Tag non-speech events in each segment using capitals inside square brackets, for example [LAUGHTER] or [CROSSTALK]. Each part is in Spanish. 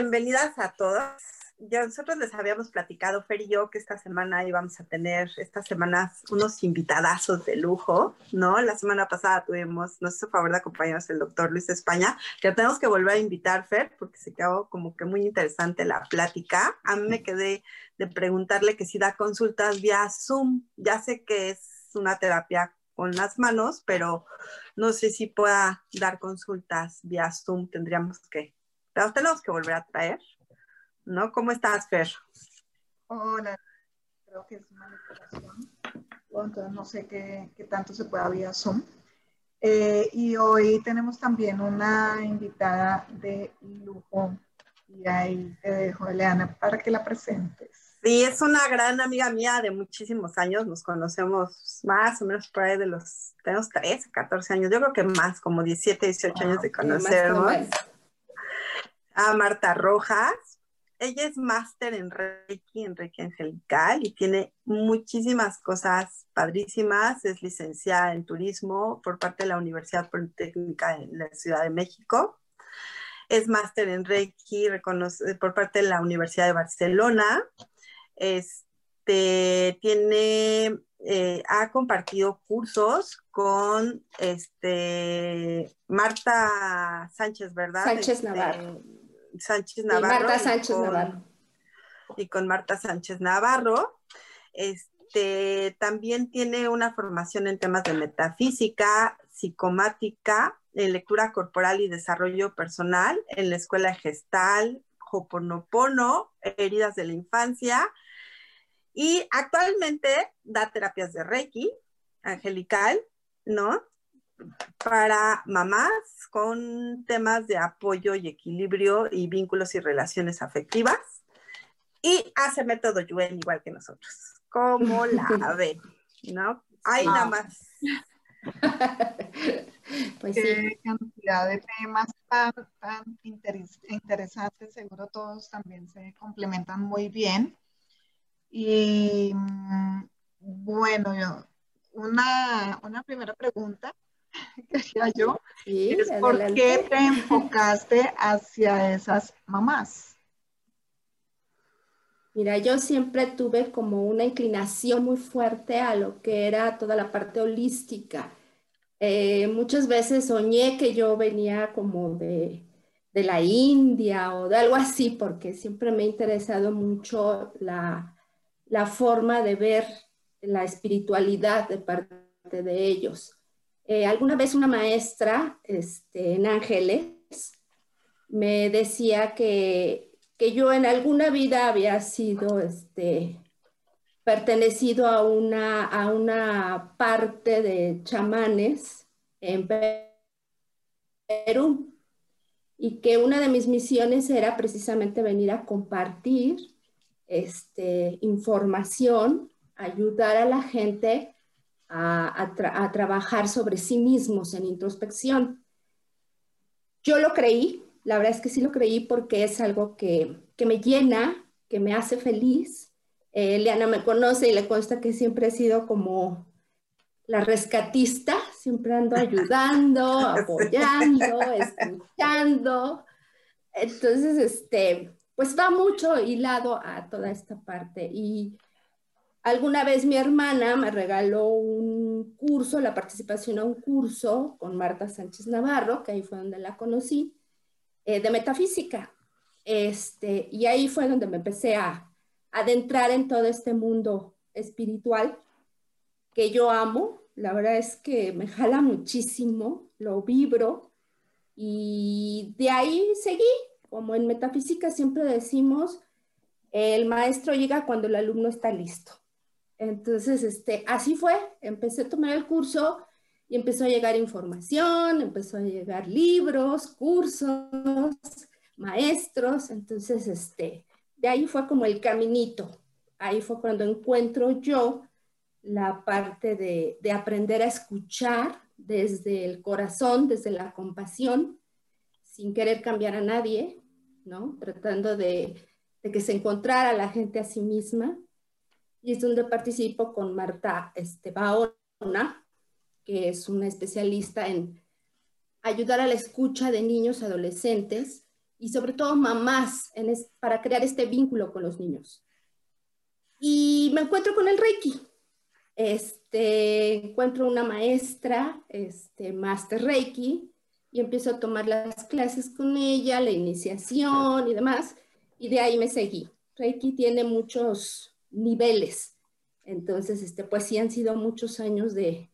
Bienvenidas a todos. Ya nosotros les habíamos platicado, Fer y yo, que esta semana íbamos a tener, estas semanas, unos invitadazos de lujo, ¿no? La semana pasada tuvimos, nos hizo favor de acompañarnos el doctor Luis España, que tenemos que volver a invitar, Fer, porque se quedó como que muy interesante la plática. A mí me quedé de preguntarle que si da consultas vía Zoom. Ya sé que es una terapia con las manos, pero no sé si pueda dar consultas vía Zoom. Tendríamos que los tenemos que volver a traer, ¿no? ¿Cómo estás, Fer? Hola, creo que es manipulación. Entonces no sé qué, qué tanto se puede vía Zoom. Eh, y hoy tenemos también una invitada de lujo y ahí te dejo, Eleana, para que la presentes. Sí, es una gran amiga mía de muchísimos años, nos conocemos más o menos por ahí de los, tenemos 13, 14 años, yo creo que más, como 17, 18 años de conocernos a Marta Rojas. Ella es máster en Reiki, en Reiki Angelical y tiene muchísimas cosas padrísimas. Es licenciada en turismo por parte de la Universidad Politécnica de la Ciudad de México. Es máster en Reiki por parte de la Universidad de Barcelona. Este, tiene, eh, ha compartido cursos con este, Marta Sánchez, ¿verdad? Sánchez este, Navarro Sánchez Navarro. Marta Sánchez y con, Navarro. Y con Marta Sánchez Navarro. Este, también tiene una formación en temas de metafísica, psicomática, en lectura corporal y desarrollo personal en la escuela gestal, Hoponopono, heridas de la infancia. Y actualmente da terapias de Reiki, angelical, ¿no? Para mamás con temas de apoyo y equilibrio y vínculos y relaciones afectivas. Y hace método Yuen igual que nosotros. como [LAUGHS] la ven? ¿No? Hay nada más. [LAUGHS] pues Qué cantidad de temas tan, tan interesantes, seguro todos también se complementan muy bien. Y mm, bueno, yo, una, una primera pregunta yo, es por qué te enfocaste hacia esas mamás. Mira, yo siempre tuve como una inclinación muy fuerte a lo que era toda la parte holística. Eh, muchas veces soñé que yo venía como de, de, la India o de algo así, porque siempre me ha interesado mucho la, la forma de ver la espiritualidad de parte de ellos. Eh, alguna vez una maestra este, en Ángeles me decía que, yo en alguna vida había sido este, pertenecido a una, a una parte de chamanes en Perú y que una de mis misiones era precisamente venir a compartir este, información, ayudar a la gente a, trabajar sobre sí mismos en introspección. Yo lo creí, la verdad es que sí lo creí porque es algo que, me llena, que me hace feliz. Eh, Leana me conoce y le consta que siempre he sido como la rescatista, siempre ando ayudando, [LAUGHS] apoyando, escuchando. Entonces, este, pues va mucho hilado a toda esta parte y Alguna vez mi hermana me regaló un curso, la participación a un curso con Marta Sánchez Navarro, que ahí fue donde la conocí, eh, de metafísica. Este, y ahí fue donde me empecé a, adentrar en todo este mundo espiritual que yo amo. La verdad es que me jala muchísimo, lo vibro y de ahí seguí. Como en metafísica siempre decimos, el maestro llega cuando el alumno está listo. Entonces, este, así fue. Empecé a tomar el curso y empezó a llegar información, empezó a llegar libros, cursos, maestros. Entonces, este, de ahí fue como el caminito. Ahí fue cuando encuentro yo la parte de, de aprender a escuchar desde el corazón, desde la compasión, sin querer cambiar a nadie, ¿no? Tratando de, de que se encontrara la gente a sí misma. Y es donde participo con Marta este, Baona, que es una especialista en ayudar a la escucha de niños, adolescentes y sobre todo mamás en para crear este vínculo con los niños. Y me encuentro con el Reiki. Este, encuentro una maestra, este, Master Reiki, y empiezo a tomar las clases con ella, la iniciación y demás y de ahí me seguí. Reiki tiene muchos niveles, entonces, este, pues sí han sido muchos años de,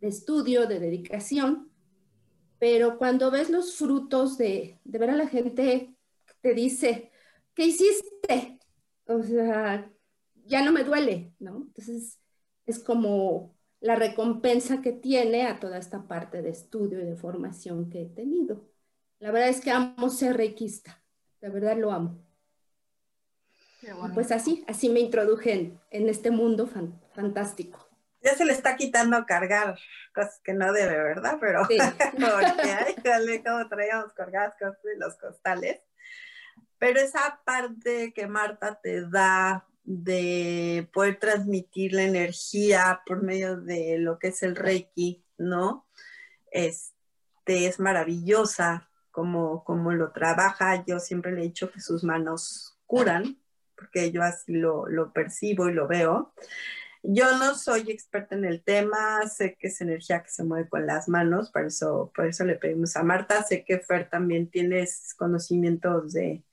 estudio, de dedicación, pero cuando ves los frutos de, de ver a la gente, te dice, ¿qué hiciste? O sea, ya no me duele, ¿no? Entonces, es como la recompensa que tiene a toda esta parte de estudio y de formación que he tenido. La verdad es que amo ser reikista, de verdad lo amo. Pues así, así me introduje en, este mundo fantástico. Ya se le está quitando cargar cosas que no debe, ¿verdad? Pero sí. porque [LAUGHS] como traíamos cargadas cosas de los costales. Pero esa parte que Marta te da de poder transmitir la energía por medio de lo que es el Reiki, ¿no? Este es maravillosa como, como lo trabaja. Yo siempre le he dicho que sus manos curan, porque yo así lo, percibo y lo veo. Yo no soy experta en el tema, sé que es energía que se mueve con las manos, por eso, por eso le pedimos a Marta. Sé que Fer también tiene conocimientos de,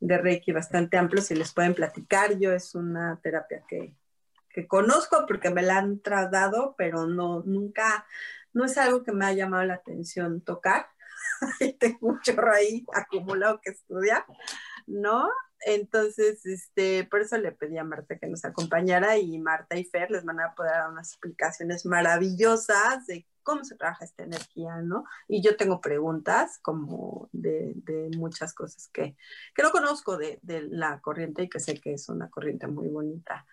de Reiki bastante amplios y les pueden platicar. Yo es una terapia que, que conozco porque me la han tratado, pero no, nunca, no es algo que me ha llamado la atención tocar. [LAUGHS] Tengo un chorro ahí acumulado que estudiar, ¿no? Entonces, este, por eso le pedí a Marta que nos acompañara y Marta y Fer les van a poder dar unas explicaciones maravillosas de cómo se trabaja esta energía, ¿no? Y yo tengo preguntas como de, muchas cosas que, que no conozco de, la corriente y que sé que es una corriente muy bonita,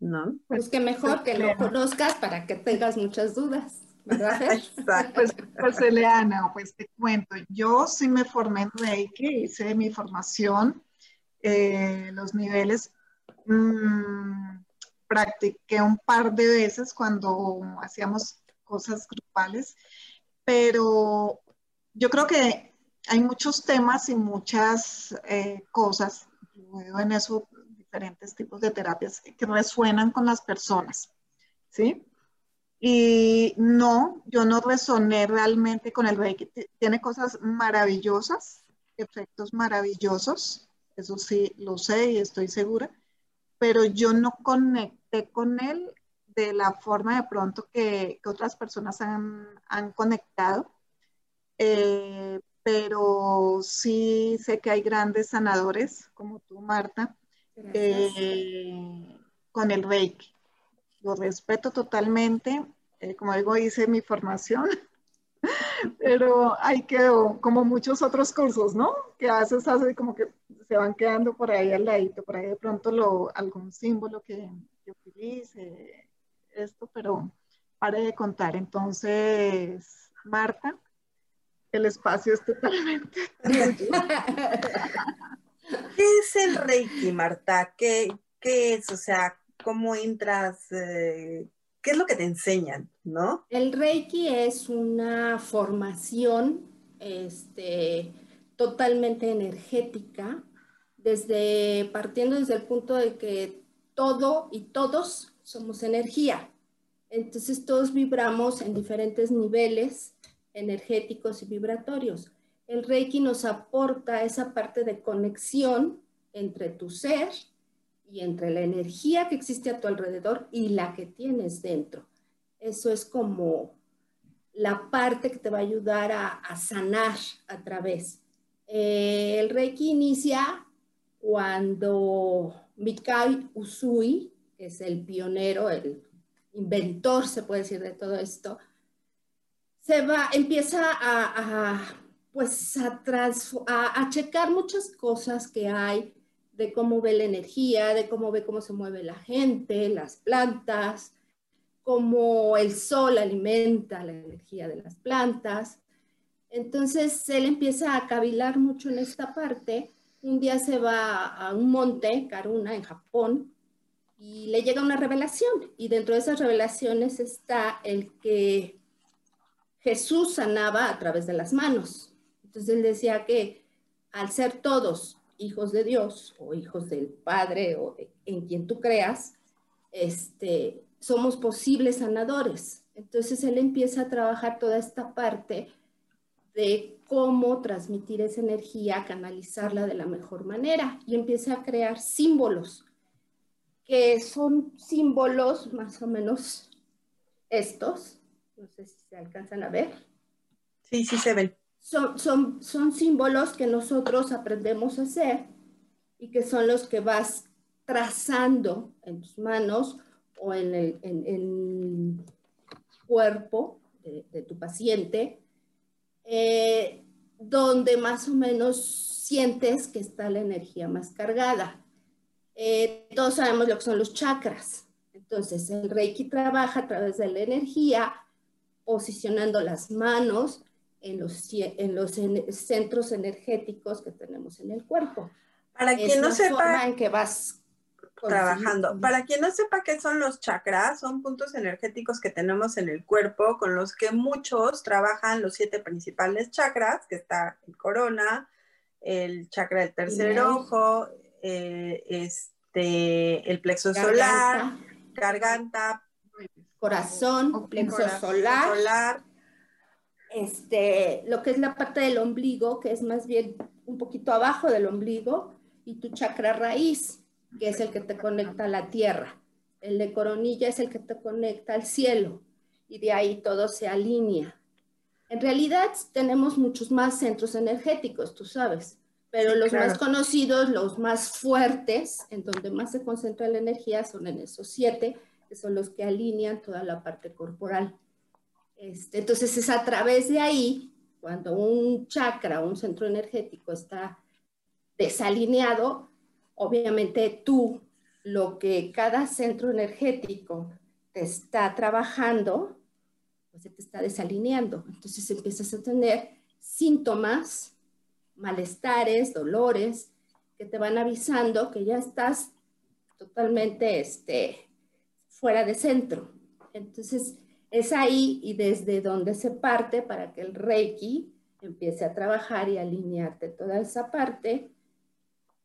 ¿no? Pues que mejor que lo conozcas para que tengas muchas dudas. ¿verdad? Exacto. Pues, pues Eleana, pues te cuento, yo sí me formé en Reiki, hice mi formación eh, los niveles. Mm, practiqué un par de veces cuando hacíamos cosas grupales, pero yo creo que hay muchos temas y muchas eh, cosas, veo en eso diferentes tipos de terapias que resuenan con las personas, ¿sí? Y no, yo no resoné realmente con el Reiki. Tiene cosas maravillosas, efectos maravillosos, eso sí lo sé y estoy segura, pero yo no conecté con él de la forma de pronto que, otras personas han, conectado, eh, pero sí sé que hay grandes sanadores como tú, Marta, eh, con el Reiki. Lo respeto totalmente, eh, como digo, hice mi formación pero ahí quedó, como muchos otros cursos, ¿no? Que haces así como que se van quedando por ahí al ladito, por ahí de pronto lo, algún símbolo que, utilice, esto, pero pare de contar. Entonces, Marta, el espacio es totalmente [LAUGHS] ¿Qué es el Reiki, Marta? ¿Qué, qué es? O sea, ¿cómo entras? Eh, ¿qué es lo que te enseñan, no? El Reiki es una formación este, totalmente energética, desde, partiendo desde el punto de que todo y todos somos energía. Entonces todos vibramos en diferentes niveles energéticos y vibratorios. El Reiki nos aporta esa parte de conexión entre tu ser y entre la energía que existe a tu alrededor y la que tienes dentro. Eso es como la parte que te va a ayudar a, sanar a través. Eh, el Reiki inicia cuando Mikao Usui, que es el pionero, el inventor, se puede decir, de todo esto, se va, empieza a, pues a, a, checar muchas cosas que hay de cómo ve la energía, de cómo ve cómo se mueve la gente, las plantas, cómo el sol alimenta la energía de las plantas. Entonces él empieza a cavilar mucho en esta parte. Un día se va a un monte, Karuna, en Japón, y le llega una revelación. Y dentro de esas revelaciones está el que Jesús sanaba a través de las manos. Entonces él decía que al ser todos hijos de Dios o hijos del Padre o en quien tú creas, este, somos posibles sanadores. Entonces él empieza a trabajar toda esta parte de cómo transmitir esa energía, canalizarla de la mejor manera y empieza a crear símbolos, que son símbolos más o menos estos, no sé si se alcanzan a ver. Sí, sí se ven. Son, son, son símbolos que nosotros aprendemos a hacer y que son los que vas trazando en tus manos o en el, cuerpo de, tu paciente, eh, donde más o menos sientes que está la energía más cargada. Eh, todos sabemos lo que son los chakras. Entonces, el Reiki trabaja a través de la energía, posicionando las manos en los, en los centros energéticos que tenemos en el cuerpo. Para quien no sepa, en que vas trabajando. Para quien no sepa qué son los chakras, son puntos energéticos que tenemos en el cuerpo con los que muchos trabajan los siete principales chakras, que está el corona, el chakra del tercer ojo, eh, este, el plexo solar, garganta, corazón, plexo solar, Este, lo que es la parte del ombligo, que es más bien un poquito abajo del ombligo, y tu chakra raíz, que es el que te conecta a la tierra. El de coronilla es el que te conecta al cielo y de ahí todo se alinea. En realidad tenemos muchos más centros energéticos, tú sabes, pero los más conocidos, los más fuertes, en donde más se concentra la energía, son en esos siete, que son los que alinean toda la parte corporal. Este, entonces es a través de ahí, cuando un chakra, un centro energético está desalineado, obviamente tú, lo que cada centro energético te está trabajando, pues te está desalineando. Entonces empiezas a tener síntomas, malestares, dolores, que te van avisando que ya estás totalmente este, fuera de centro. Entonces es ahí y desde donde se parte para que el Reiki empiece a trabajar y alinearte toda esa parte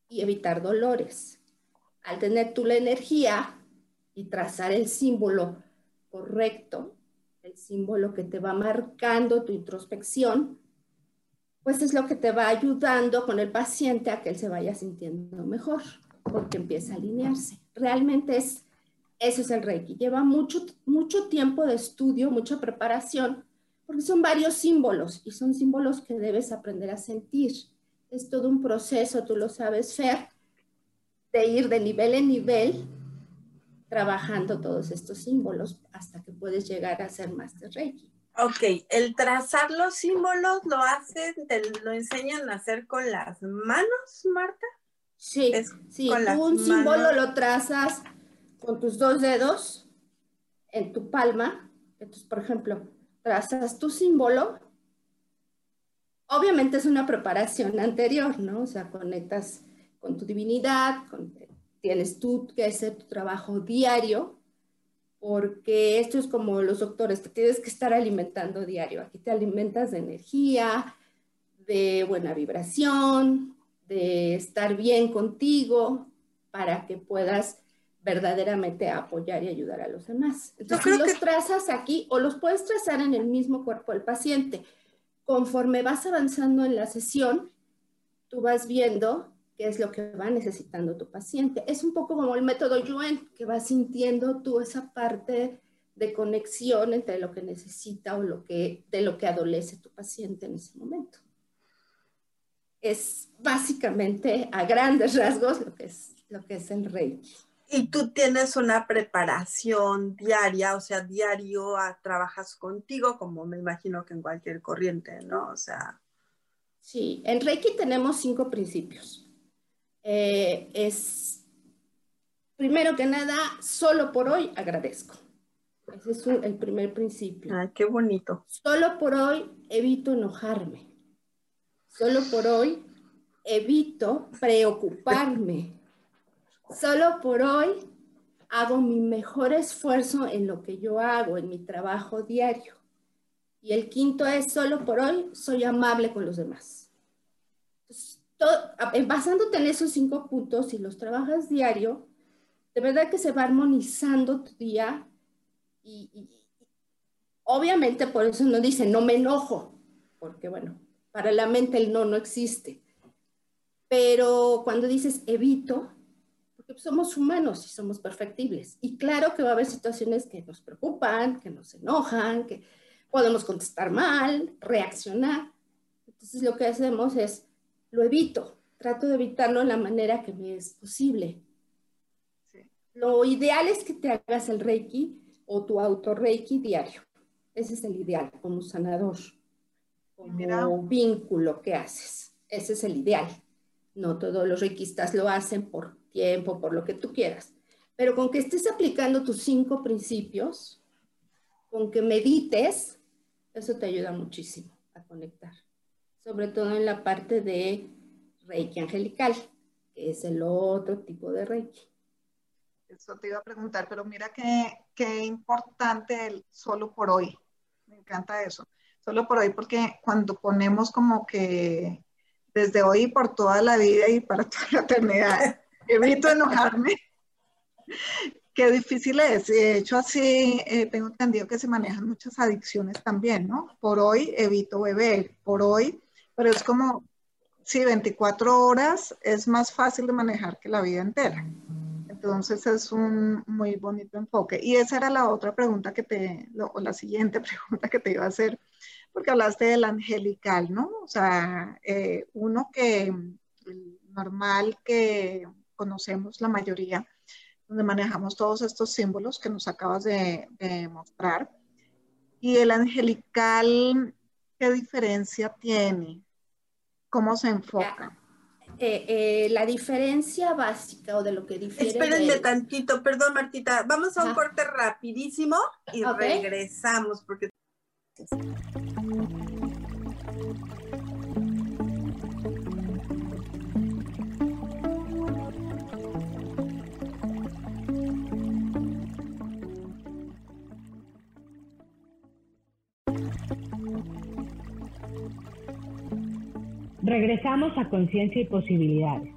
y evitar dolores. Al tener tú la energía y trazar el símbolo correcto, el símbolo que te va marcando tu introspección, pues es lo que te va ayudando con el paciente a que él se vaya sintiendo mejor, porque empieza a alinearse. Realmente es, eso es el Reiki. Lleva mucho, mucho tiempo de estudio, mucha preparación, porque son varios símbolos y son símbolos que debes aprender a sentir es todo un proceso, tú lo sabes, Fer, de ir de nivel en nivel trabajando todos estos símbolos hasta que puedes llegar a ser Master Reiki. Ok, el trazar los símbolos lo hacen, te lo enseñan a hacer con las manos, Marta. Sí, sí, un símbolo lo trazas con tus dos dedos en tu palma. Entonces, por ejemplo, trazas tu símbolo Obviamente es una preparación [LAUGHS] anterior, ¿no? O sea, conectas con tu divinidad, tienes tú que hacer tu trabajo diario, porque esto es como los doctores, te tienes que estar alimentando diario. Aquí te alimentas de energía, de buena vibración, de estar bien contigo, para que puedas verdaderamente apoyar y ayudar a los demás. Entonces, los trazas aquí o los puedes trazar en el mismo cuerpo del paciente conforme vas avanzando en la sesión, tú vas viendo qué es lo que va necesitando tu paciente. Es un poco como el método Yuen, que vas sintiendo tú esa parte de conexión entre lo que necesita o lo que, de lo que adolece tu paciente en ese momento. Es básicamente a grandes rasgos lo que es, lo que es el Reiki. Y tú tienes una preparación diaria, o sea, diario trabajas contigo, como me imagino que en cualquier corriente, ¿no? O sea. Sí, en Reiki tenemos cinco principios. Eh, es, primero que nada, solo por hoy agradezco. Ese es el primer principio. Ay, qué bonito. Solo por hoy evito enojarme. Solo por hoy evito preocuparme. Solo por hoy hago mi mejor esfuerzo en lo que yo hago, en mi trabajo diario. Y el quinto es, solo por hoy soy amable con los demás basándote en esos cinco puntos y los trabajas diario, de verdad que se va armonizando tu día y, obviamente por eso no dice no me enojo, porque bueno, para la mente el no no existe. Pero cuando dices evito, porque somos humanos y somos perfectibles. Y claro que va a haber situaciones que nos preocupan, que nos enojan, que podemos contestar mal, reaccionar. Entonces lo que hacemos es lo evito, trato de evitarlo de la manera que me es posible. Lo ideal es que te hagas el Reiki o tu auto Reiki diario. Ese es el ideal como sanador, como vínculo que haces. Ese es el ideal. No todos los reikistas lo hacen por tiempo, por lo que tú quieras. Pero con que estés aplicando tus cinco principios, con que medites, eso te ayuda muchísimo a conectar sobre todo en la parte de Reiki angelical, que es el otro tipo de Reiki. Eso te iba a preguntar, pero mira qué, qué importante el solo por hoy. Me encanta eso. Solo por hoy, porque cuando ponemos como que desde hoy por toda la vida y para toda la eternidad, [LAUGHS] evito enojarme. Qué difícil es. De hecho, así eh, tengo entendido que se manejan muchas adicciones también, ¿no? Por hoy evito beber, por hoy pero es como, sí, 24 horas es más fácil de manejar que la vida entera. Entonces es un muy bonito enfoque. Y esa era la otra pregunta que te, o la siguiente [LAUGHS] pregunta que te iba a hacer, porque hablaste del angelical, ¿no? O sea, eh, uno que normal que conocemos la mayoría, donde manejamos todos estos símbolos que nos acabas de, de mostrar. Y el angelical, ¿qué diferencia tiene? ¿Cómo se enfoca? Eh, eh, la diferencia básica o de lo que difiere. Espérenme tantito, perdón Martita, vamos a un corte rapidísimo y regresamos porque... Regresamos a Conciencia y Posibilidades.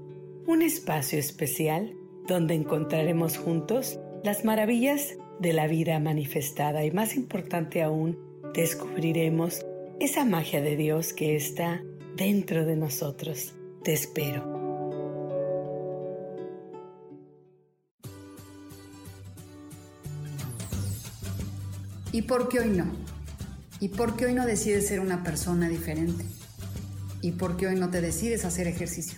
Un espacio especial donde encontraremos juntos las maravillas de la vida manifestada y más importante aún, descubriremos esa magia de Dios que está dentro de nosotros. Te espero. ¿Y por qué hoy no? ¿Y por qué hoy no decides ser una persona diferente? ¿Y por qué hoy no te decides hacer ejercicio?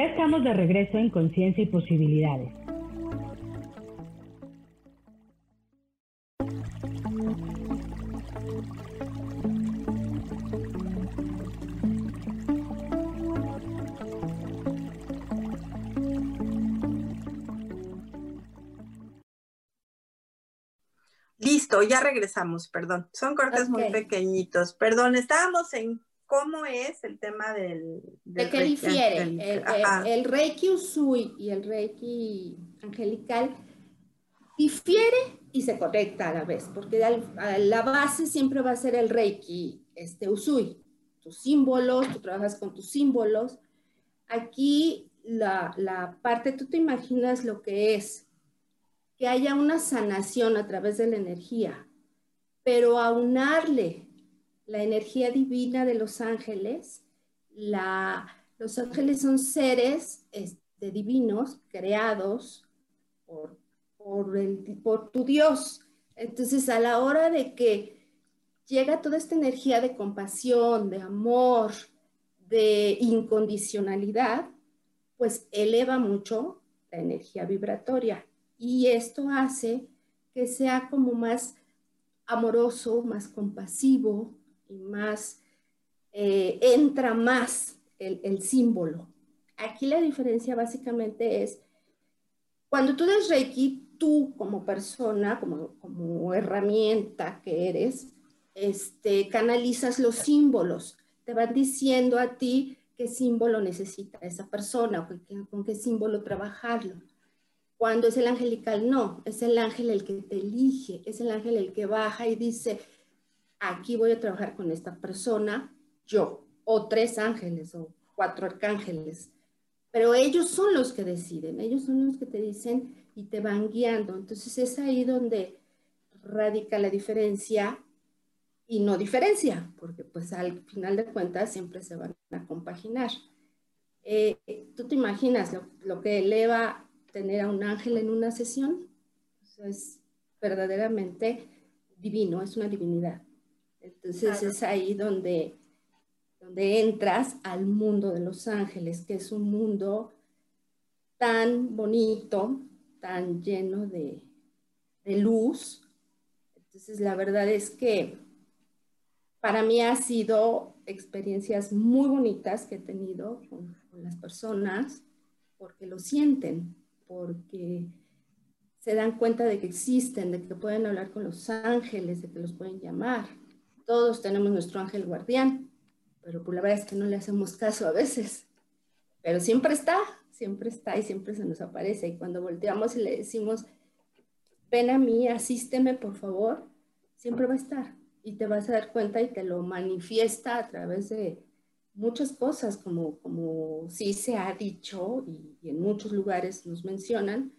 Ya estamos de regreso en Conciencia y Posibilidades. Listo, ya regresamos, perdón. Son cortes muy pequeñitos. Perdón, estábamos en cómo es el tema del... ¿De qué difiere? El, Reiki Usui y el Reiki angelical difiere y se conecta a la vez, porque la base siempre va a ser el Reiki este, Usui. Tus símbolos, tú trabajas con tus símbolos. Aquí la, la parte, tú te imaginas lo que es, que haya una sanación a través de la energía, pero aunarle la energía divina de los ángeles. los ángeles son seres este, divinos creados por, por, tu Dios. Entonces, a la hora de que llega toda esta energía de compasión, de amor, de incondicionalidad, pues eleva mucho la energía vibratoria. Y esto hace que sea como más amoroso, más compasivo, y más, eh, entra más el, símbolo. Aquí la diferencia básicamente es, cuando tú das Reiki, tú como persona, como, como herramienta que eres, este, canalizas los símbolos, te van diciendo a ti qué símbolo necesita esa persona, con con qué símbolo trabajarlo. Cuando es el angelical, no, es el ángel el que te elige, es el ángel el que baja y dice, aquí voy a trabajar con esta persona, yo, o tres ángeles, o cuatro arcángeles, pero ellos son los que deciden, ellos son los que te dicen y te van guiando. Entonces es ahí donde radica la diferencia y no diferencia, porque pues al final de cuentas siempre se van a compaginar. Eh, ¿Tú te imaginas lo, que eleva tener a un ángel en una sesión? es verdaderamente divino, es una divinidad. Entonces es ahí donde, donde entras al mundo de los ángeles, que es un mundo tan bonito, tan lleno de, luz. Entonces la verdad es que para mí ha sido experiencias muy bonitas que he tenido con, con, las personas porque lo sienten, porque se dan cuenta de que existen, de que pueden hablar con los ángeles, de que los pueden llamar. Todos tenemos nuestro ángel guardián, pero pues la verdad es que no le hacemos caso a veces. Pero siempre está, siempre está y siempre se nos aparece. Y cuando volteamos y le decimos, ven a mí, asísteme por favor, siempre va a estar. Y te vas a dar cuenta y te lo manifiesta a través de muchas cosas, como, como sí se ha dicho y, y en muchos lugares nos mencionan,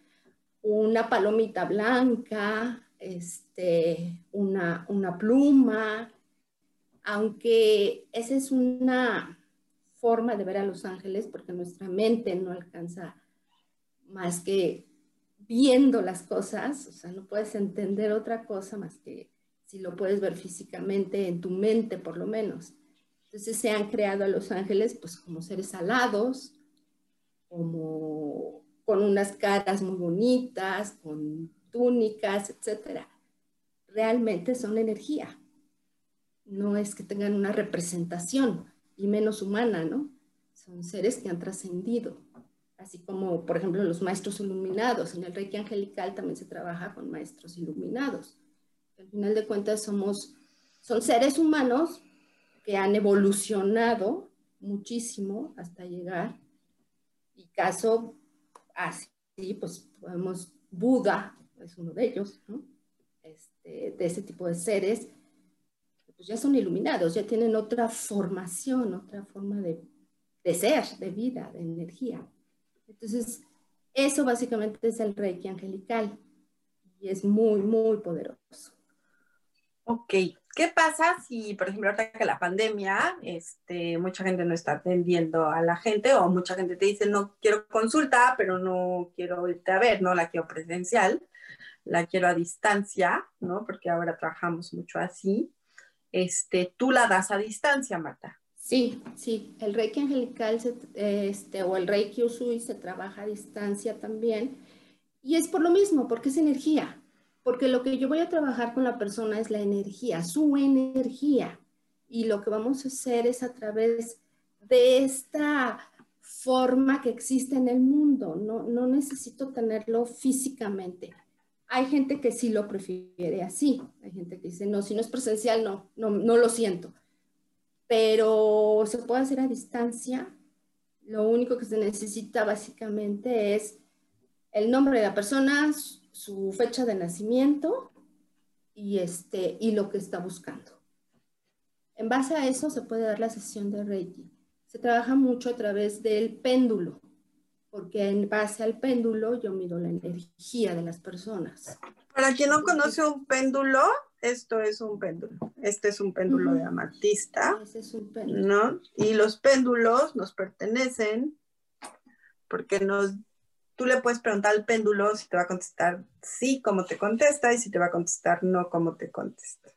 una palomita blanca, este, una, una pluma, aunque esa es una forma de ver a los ángeles, porque nuestra mente no alcanza más que viendo las cosas, o sea, no puedes entender otra cosa más que si lo puedes ver físicamente en tu mente por lo menos. Entonces se han creado a los ángeles pues como seres alados, como con unas caras muy bonitas, con túnicas, etc. Realmente son energía no es que tengan una representación y menos humana, ¿no? Son seres que han trascendido, así como, por ejemplo, los maestros iluminados. En el Reiki Angelical también se trabaja con maestros iluminados. Al final de cuentas somos, son seres humanos que han evolucionado muchísimo hasta llegar. Y caso así, pues podemos, Buda es uno de ellos, ¿no? Este, de ese tipo de seres pues ya son iluminados, ya tienen otra formación, otra forma de, ser, de vida, de energía. Entonces, eso básicamente es el Reiki angelical y es muy, muy poderoso. Ok, ¿Qué pasa si, por ejemplo, ahorita que la pandemia, este, mucha gente no está atendiendo a la gente o mucha gente te dice, no quiero consulta, pero no quiero irte a ver, no la quiero presencial, la quiero a distancia, ¿no? Porque ahora trabajamos mucho así. Este, tú la das a distancia, Marta. Sí, sí, el Reiki angelical este, o el Reiki Usui se trabaja a distancia también. Y es por lo mismo, porque es energía porque lo que yo voy a trabajar con la persona es la energía, su energía. Y lo que vamos a hacer es a través de esta forma que existe en el mundo. No, no necesito tenerlo físicamente. Hay gente que sí lo prefiere así. Hay gente que dice, no, si no es presencial, no, no, no lo siento. Pero se puede hacer a distancia. Lo único que se necesita básicamente es el nombre de la persona, su fecha de nacimiento y, este, y lo que está buscando. En base a eso se puede dar la sesión de Reiki. Se trabaja mucho a través del péndulo, porque en base al péndulo yo mido la energía de las personas. Para quien no conoce un péndulo, esto es un péndulo. Este es un péndulo de amatista. Ese es un péndulo. ¿no? Y los péndulos nos pertenecen porque nos tú le puedes preguntar al péndulo si te va a contestar sí como te contesta y si te va a contestar no como te contesta.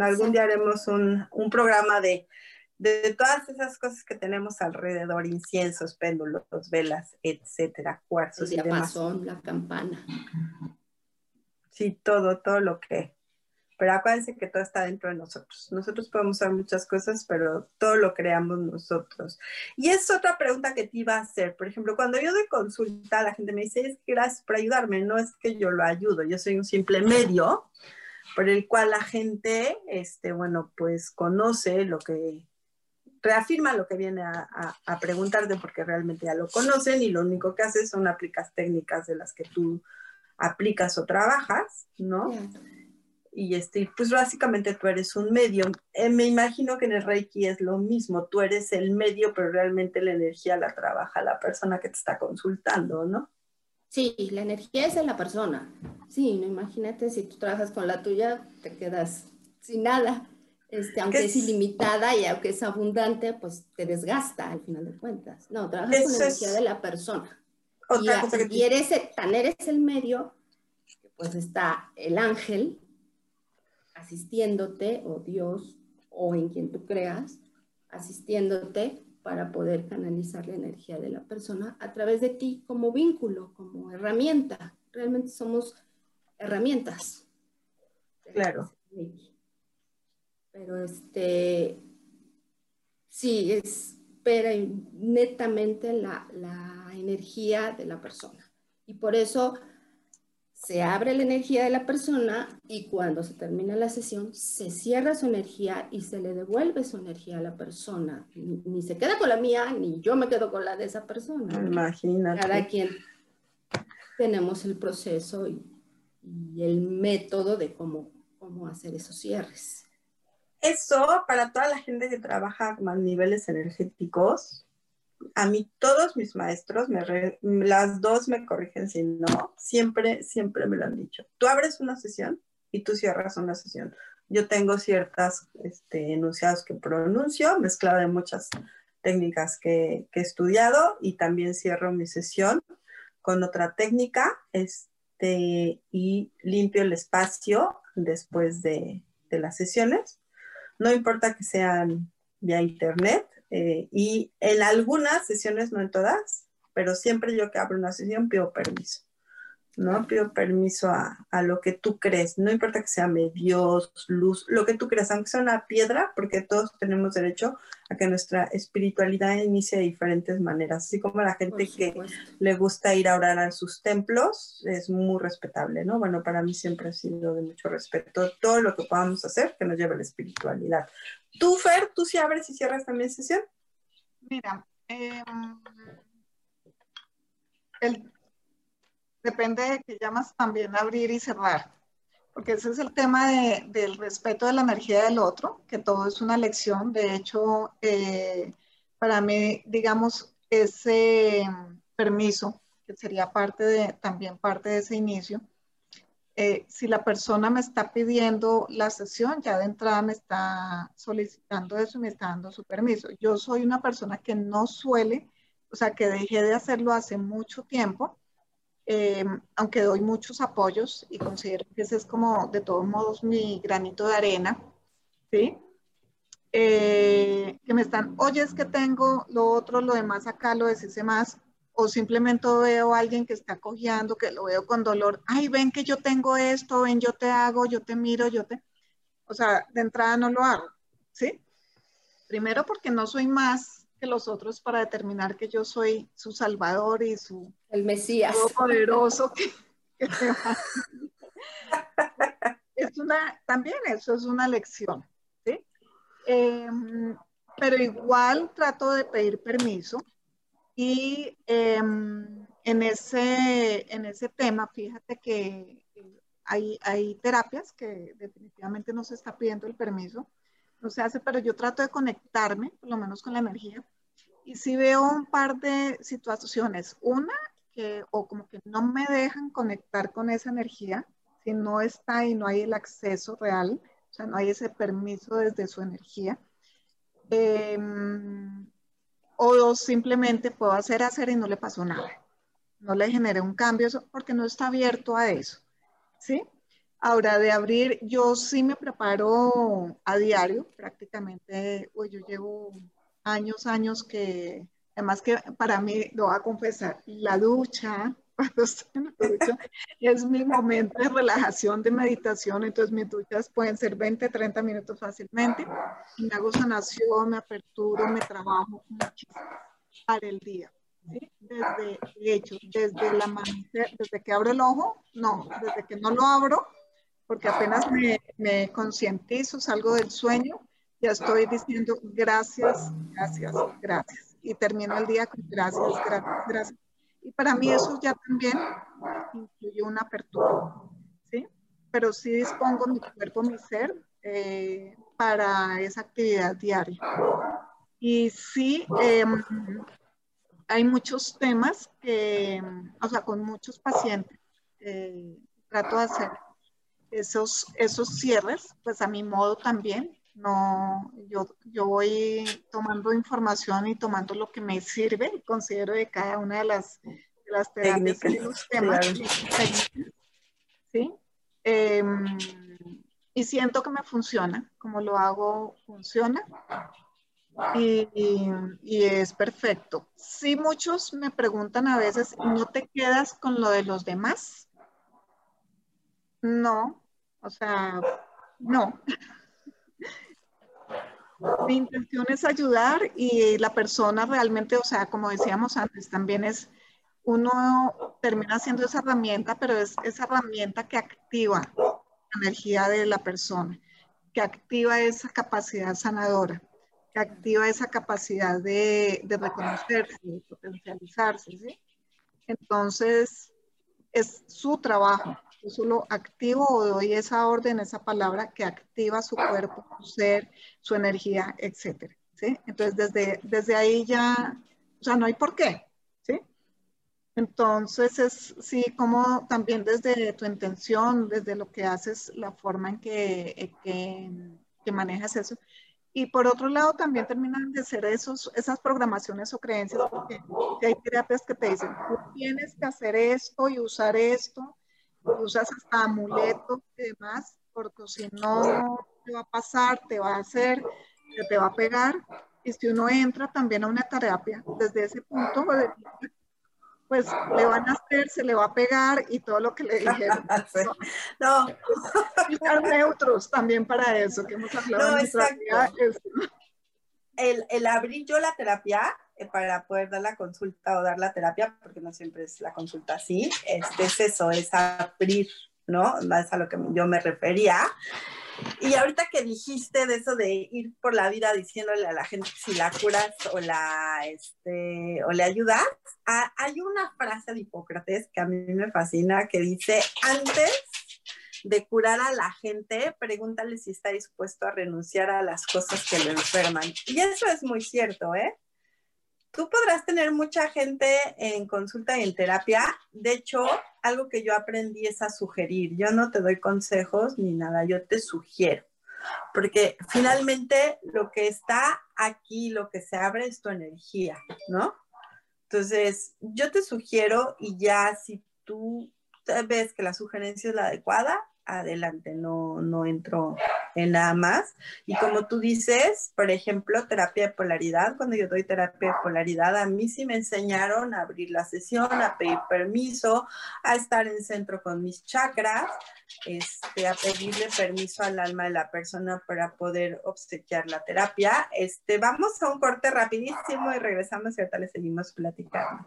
Algún día haremos un, programa de, todas esas cosas que tenemos alrededor, inciensos, péndulos, velas, etcétera, cuarzos y demás. la campana. Sí, todo, todo lo que pero acuérdense que todo está dentro de nosotros. Nosotros podemos hacer muchas cosas, pero todo lo creamos nosotros. Y es otra pregunta que te iba a hacer. Por ejemplo, cuando yo doy consulta, la gente me dice, es que gracias por ayudarme. No es que yo lo ayudo, yo soy un simple medio por el cual la gente, este, bueno, pues conoce lo que, reafirma lo que viene a, a, preguntarte porque realmente ya lo conocen y lo único que haces son aplicas técnicas de las que tú aplicas o trabajas, ¿no? y este, pues básicamente tú eres un medio. Eh, me imagino que en el Reiki es lo mismo, tú eres el medio, pero realmente la energía la trabaja la persona que te está consultando, ¿no? Sí, la energía es de la persona. Sí, no imagínate si tú trabajas con la tuya, te quedas sin nada. Este, aunque es, ilimitada y aunque es abundante, pues te desgasta al final de cuentas. No, trabajas con la energía de la persona. Otra y, cosa que y eres, tan eres el medio, pues está el ángel, asistiéndote, o Dios, o en quien tú creas, asistiéndote para poder canalizar la energía de la persona a través de ti como vínculo, como herramienta. Realmente somos herramientas. Claro. Pero este, sí, es pero netamente la, la energía de la persona. Y por eso se abre la energía de la persona y cuando se termina la sesión se cierra su energía y se le devuelve su energía a la persona. Ni, se queda con la mía, ni yo me quedo con la de esa persona. Imagínate. Cada quien tenemos el proceso y, el método de cómo, cómo hacer esos cierres. Eso para toda la gente que trabaja con niveles energéticos, a mí todos mis maestros, las dos me corrigen si no, siempre, siempre me lo han dicho. Tú abres una sesión y tú cierras una sesión. Yo tengo ciertas este, enunciados que pronuncio, mezclado de muchas técnicas que, he estudiado y también cierro mi sesión con otra técnica este, y limpio el espacio después de, de las sesiones. No importa que sean vía internet, eh, y en algunas sesiones, no en todas, pero siempre yo que abro una sesión pido permiso. ¿No? Pido permiso a, a, lo que tú crees, no importa que sea Dios, luz, lo que tú creas, aunque sea una piedra, porque todos tenemos derecho a que nuestra espiritualidad inicie de diferentes maneras, así como la gente que le gusta ir a orar a sus templos, es muy respetable, ¿no? Bueno, para mí siempre ha sido de mucho respeto todo lo que podamos hacer que nos lleve a la espiritualidad. ¿Tú, Fer, tú sí abres y cierras también sesión? Mira, eh, el, depende de que llamas también abrir y cerrar, porque ese es el tema del respeto de la energía del otro, que todo es una lección. De hecho, eh, para mí, digamos, ese permiso, que sería parte de, también parte de ese inicio, eh, si la persona me está pidiendo la sesión, ya de entrada me está solicitando eso y me está dando su permiso. Yo soy una persona que no suele, o sea, que dejé de hacerlo hace mucho tiempo, eh, aunque doy muchos apoyos y considero que ese es como de todos modos mi granito de arena, ¿sí? Eh, que me están, oye, es que tengo lo otro, lo demás acá, lo decís más, o simplemente veo a alguien que está cojeando, que lo veo con dolor, ay, ven que yo tengo esto, ven, yo te hago, yo te miro, yo te... O sea, de entrada no lo hago, ¿sí? Primero porque no soy más que los otros para determinar que yo soy su salvador y su... El Mesías. Poderoso que, es una, también eso es una lección, ¿sí? Em, pero igual trato de pedir permiso y em, en, ese, en ese tema, fíjate que hay, hay terapias que definitivamente no se está pidiendo el permiso, no se hace, pero yo trato de conectarme, por lo menos con la energía. Y si veo un par de situaciones, una que o como que no me dejan conectar con esa energía, si no está y no hay el acceso real, o sea, no hay ese permiso desde su energía. Eh, o simplemente puedo hacer, hacer y no le pasó nada. No le generé un cambio porque no está abierto a eso. ¿Sí? Ahora, de abrir, yo sí me preparo a diario, prácticamente, pues yo llevo años, años que, además que para mí, lo voy a confesar, la ducha, [LAUGHS] cuando estoy en la ducha, es mi momento de relajación, de meditación, entonces mis duchas pueden ser 20, 30 minutos fácilmente, y me hago sanación, me aperturo, me trabajo muchísimo para el día. ¿sí? Desde, de hecho, desde la amanecer, desde que abro el ojo, no, desde que no lo abro, porque apenas me, me concientizo, salgo del sueño, ya estoy diciendo gracias, gracias, gracias. Y termino el día con gracias, gracias, gracias y para mí eso ya también incluye una apertura, ¿sí? Pero sí dispongo mi cuerpo, mi ser, eh, para esa actividad diaria. Y sí, em, hay muchos temas que, o sea, con muchos pacientes, eh, trato de hacer esos, esos cierres, pues a mi modo también, no, yo, yo voy tomando información y tomando lo que me sirve y considero de cada una de las, de las terapias y los temas. ¿sí? Em, y siento que me funciona, como lo hago, funciona. Y, y, es perfecto. Sí, muchos me preguntan a veces, ¿no te quedas con lo de los demás? No, o sea, no. Mi intención es ayudar y la persona realmente, o sea, como decíamos antes, también es, uno termina siendo esa herramienta, pero es esa herramienta que activa la energía de la persona, que activa esa capacidad sanadora, que activa esa capacidad de, de reconocerse, de potencializarse, ¿sí? Entonces, es su trabajo solo activo o doy esa orden, esa palabra que activa su cuerpo, su ser, su energía, etcétera. ¿sí? Entonces, desde, desde ahí ya, sea, no hay por qué. ¿sí? Entonces, es sí, como también desde tu intención, desde lo que haces, la forma en que, que, que manejas eso. Y por otro lado, también terminan de ser esos, esas programaciones o creencias, porque hay terapias que te dicen, tú tienes que hacer esto y usar esto, usas hasta amuletos y demás, porque si no te va a pasar, te va a hacer, te va a pegar. Y si uno entra también a una terapia, desde ese punto, pues, pues le van a hacer, se le va a pegar y todo lo que le [LAUGHS] dijeron. no. Estar neutros también para eso, que hemos hablado no, El, el abrir yo la terapia para poder dar la consulta o dar la terapia, porque no siempre es la consulta así, este, es eso, es abrir, ¿no? Es a lo que yo me refería. Y ahorita que dijiste de eso de ir por la vida diciéndole a la gente si la curas o la, este, o le ayudas, hay una frase de Hipócrates que a mí me fascina que dice, antes de curar a la gente, pregúntale si está dispuesto a renunciar a las cosas que lo enferman. Y eso es muy cierto, ¿eh? Tú podrás tener mucha gente en consulta y en terapia. De hecho, algo que yo aprendí es a sugerir. Yo no te doy consejos ni nada, yo te sugiero. Porque finalmente lo que está aquí, lo que se abre es tu energía, ¿no? Entonces, yo te sugiero y ya si tú ves que la sugerencia es la adecuada, adelante, no, no entro en nada más. Y como tú dices, por ejemplo, terapia de polaridad, cuando yo doy terapia de polaridad, a mí sí me enseñaron a abrir la sesión, a pedir permiso, a estar en centro con mis chakras, este, a pedirle permiso al alma de la persona para poder obsequiar la terapia. Este, vamos a un corte rapidísimo y regresamos y ahorita le seguimos platicando.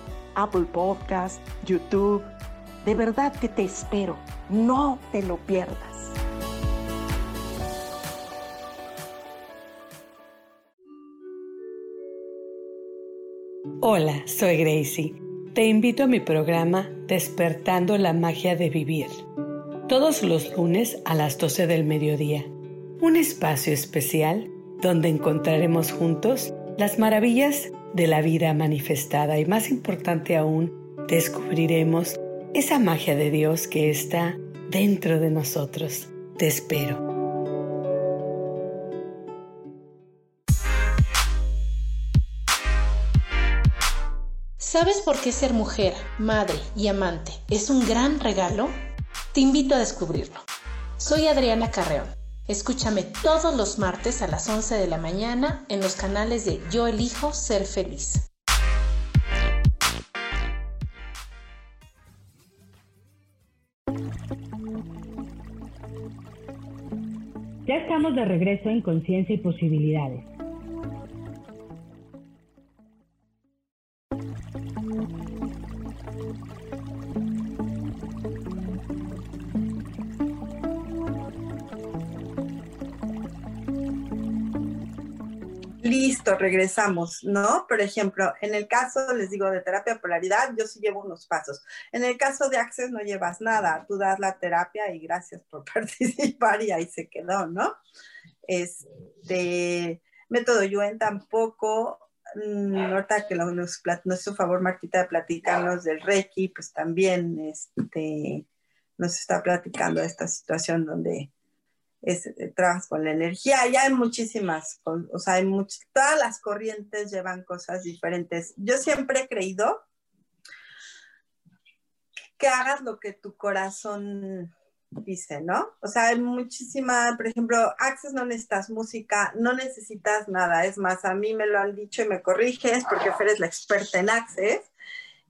Apple Podcast, YouTube. De verdad que te espero. No te lo pierdas. Hola, soy Gracie. Te invito a mi programa Despertando la Magia de Vivir. Todos los lunes a las 12 del mediodía. Un espacio especial donde encontraremos juntos las maravillas de la vida manifestada y más importante aún, descubriremos esa magia de Dios que está dentro de nosotros. Te espero. ¿Sabes por qué ser mujer, madre y amante es un gran regalo? Te invito a descubrirlo. Soy Adriana Carreón Escúchame todos los martes a las 11 de la mañana en los canales de Yo elijo ser feliz. Ya estamos de regreso en Conciencia y Posibilidades. Regresamos, ¿no? Por ejemplo, en el caso, les digo, de terapia polaridad, yo sí llevo unos pasos. En el caso de Access no llevas nada, tú das la terapia y gracias por [LAUGHS] participar y ahí se quedó, ¿no? Este método Yuen tampoco, mm, ahorita que nos, nos hizo favor Martita de platicarnos del Reiki, pues también este, nos está platicando esta situación donde es, eh, con la energía, ya hay muchísimas, o sea, hay muchas, todas las corrientes llevan cosas diferentes. Yo siempre he creído que hagas lo que tu corazón dice, ¿no? O sea, hay muchísima, por ejemplo, Access no necesitas música, no necesitas nada, es más, a mí me lo han dicho y me corriges porque eres la experta en Access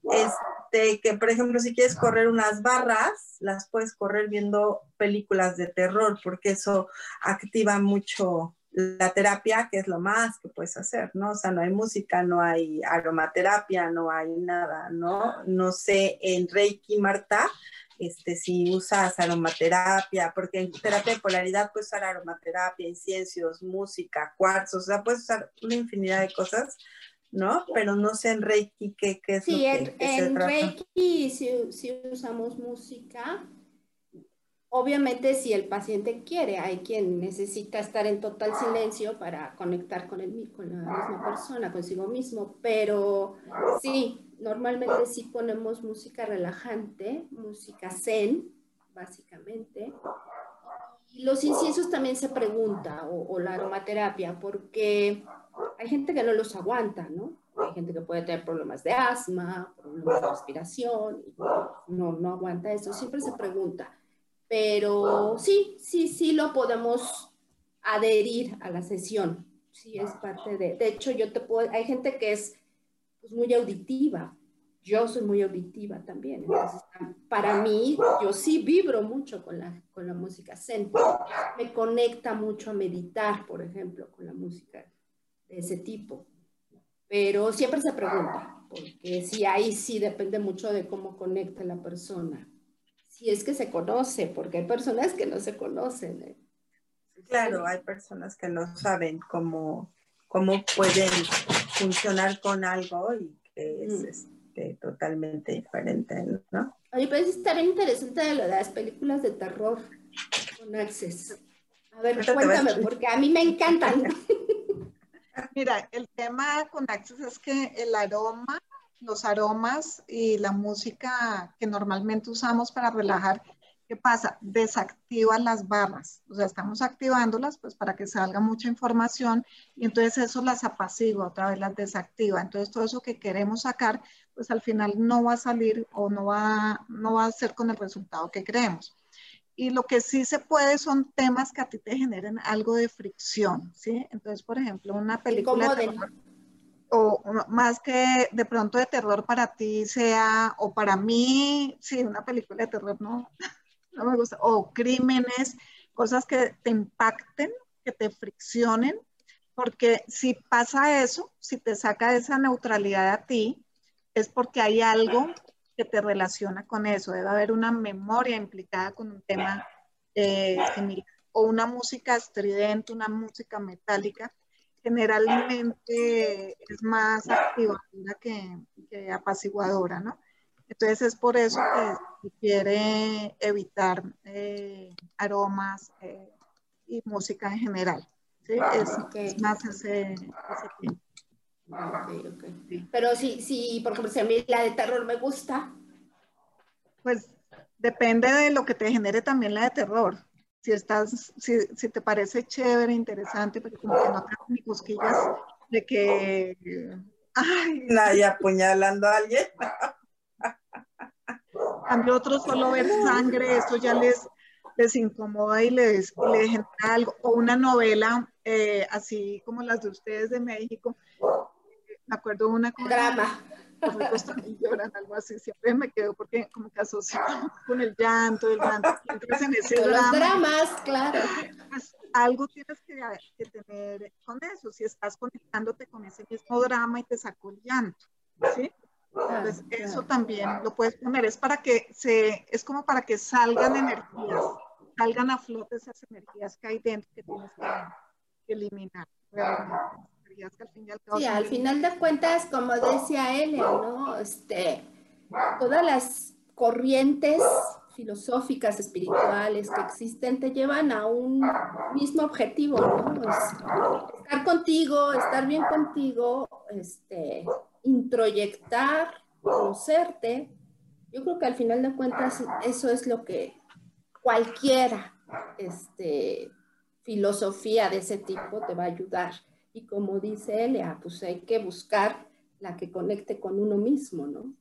este, que por ejemplo, si quieres correr unas barras, las puedes correr viendo películas de terror, porque eso activa mucho la terapia, que es lo más que puedes hacer, ¿no? O sea, no hay música, no hay aromaterapia, no hay nada, ¿no? No sé, en Reiki, Marta, este, si usas aromaterapia, porque en terapia de polaridad puedes usar aromaterapia, inciensos, música, cuarzos, o sea, puedes usar una infinidad de cosas ¿no? Pero no sé en Reiki qué, qué es sí, lo que, en, en Reiki si, usamos música, obviamente si el paciente quiere, hay quien necesita estar en total silencio para conectar con, el, con la misma persona, consigo mismo, pero sí, normalmente sí ponemos música relajante, música zen, básicamente. Y los inciensos también se pregunta, o, o la aromaterapia, porque hay gente que no los aguanta, ¿no? Hay gente que puede tener problemas de asma, problemas de respiración, no, no aguanta eso, siempre se pregunta. Pero sí, sí, sí lo podemos adherir a la sesión. sí es parte de, de hecho yo te puedo, hay gente que es pues, muy auditiva, yo soy muy auditiva también, entonces para mí yo sí vibro mucho con la, con la música zen, me conecta mucho a meditar, por ejemplo, con la música de ese tipo, pero siempre se pregunta, porque sí, ahí sí depende mucho de cómo conecta la persona, si es que se conoce, porque hay personas que no se conocen. ¿eh? Claro, hay personas que no saben cómo, cómo pueden funcionar con algo y que es este, totalmente diferente, ¿no? Oye, pues estar interesante de lo de las películas de terror con Access. A ver, cuéntame, porque a mí me encantan. [LAUGHS] Mira, el tema con Access es que el aroma, los aromas y la música que normalmente usamos para relajar ¿Qué pasa? Desactiva las barras, o sea, estamos activándolas pues para que salga mucha información y entonces eso las apacigua, otra vez las desactiva. Entonces todo eso que queremos sacar, pues al final no va a salir o no va, no va a ser con el resultado que queremos. Y lo que sí se puede son temas que a ti te generen algo de fricción, ¿sí? Entonces, por ejemplo, una película de terror, o más que de pronto de terror para ti sea, o para mí, sí, una película de terror, no, [LAUGHS] no me gusta, o crímenes, cosas que te impacten, que te friccionen, porque si pasa eso, si te saca esa neutralidad a ti, es porque hay algo que te relaciona con eso, debe haber una memoria implicada con un tema eh, o una música estridente, una música metálica, generalmente es más activadora que, que apaciguadora, ¿no? Entonces es por eso que quiere evitar eh, aromas eh, y música en general. ¿sí? Es, más ese, tiempo. Pero si, si, por ejemplo, si a mí la de terror me gusta. Pues depende de lo que te genere también la de terror. Si estás, si, si te parece chévere, interesante, pero como que no te ni cosquillas de que ay, nadie apuñalando a alguien. cambio otros solo ver sangre, eso ya les, les incomoda y les, les genera algo. O una novela así como las de ustedes de México. Me acuerdo una con drama. lloran, algo así, siempre me quedo porque como que asocio [LAUGHS] con el llanto, el llanto, entras en ese drama. Los dramas, claro. Pues, algo tienes que, que, tener con eso, si estás conectándote con ese mismo drama y te sacó el llanto, ¿sí? Entonces, eso también lo puedes poner, es para que se, es como para que salgan energías, salgan a flote esas energías que hay dentro que tienes que, eliminar. Sí, al final de cuentas, como decía Elia, ¿no? Este, todas las corrientes filosóficas, espirituales que existen te llevan a un mismo objetivo, ¿no? estar contigo, estar bien contigo, este, introyectar, conocerte. Yo creo que al final de cuentas eso es lo que cualquiera este, filosofía de ese tipo te va a ayudar. Y como dice Elia, pues hay que buscar la que conecte con uno mismo, ¿no?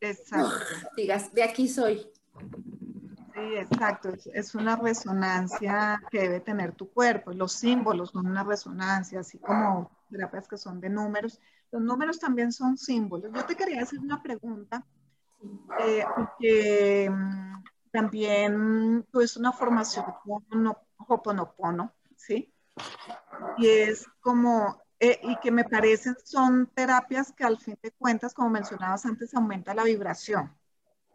exacto. digas, de aquí soy. Sí, exacto. Es una resonancia que debe tener tu cuerpo. Los símbolos son una resonancia, así como terapias que son de números los números también son símbolos. Yo te quería hacer una pregunta, eh, porque mm, también tú es una formación con Hoponopono, ¿sí? Y es como, eh, y que me parecen son terapias que al fin de cuentas, como mencionabas antes, aumenta la vibración,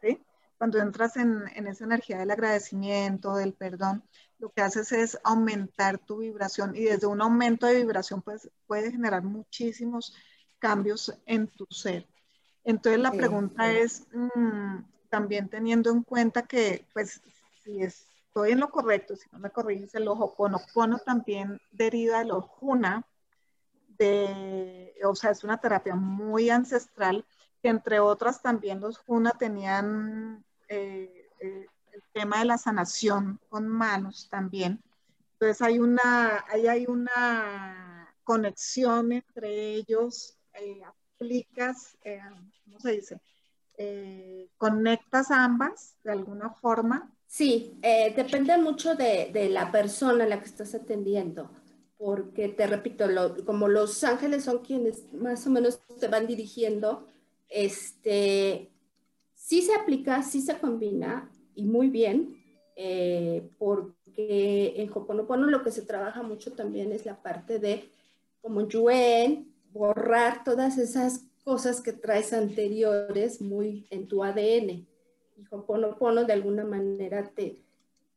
¿sí? Cuando entras en, en esa energía del agradecimiento, del perdón, lo que haces es aumentar tu vibración y desde un aumento de vibración pues, puede generar muchísimos cambios en tu ser. Entonces la pregunta es, mm, también teniendo en cuenta que, pues, si estoy en lo correcto, si no me corriges, el ojo pono también deriva del ojuna, de, o sea, es una terapia muy ancestral, que entre otras también los juna tenían eh, eh, el tema de la sanación con manos también. Entonces hay una, ahí hay una conexión entre ellos eh, aplicas, eh, ¿cómo se dice? Conectas ambas de alguna forma. Sí, depende mucho de, la persona a la que estás atendiendo. porque te repito, como los ángeles son quienes más o menos te van dirigiendo, este, sí se aplica, sí se combina y muy bien, eh, porque en Hoponopono lo que se trabaja mucho también es la parte de, como Yuen, borrar todas esas cosas que traes anteriores muy en tu ADN. Y Hoponopono de alguna manera te,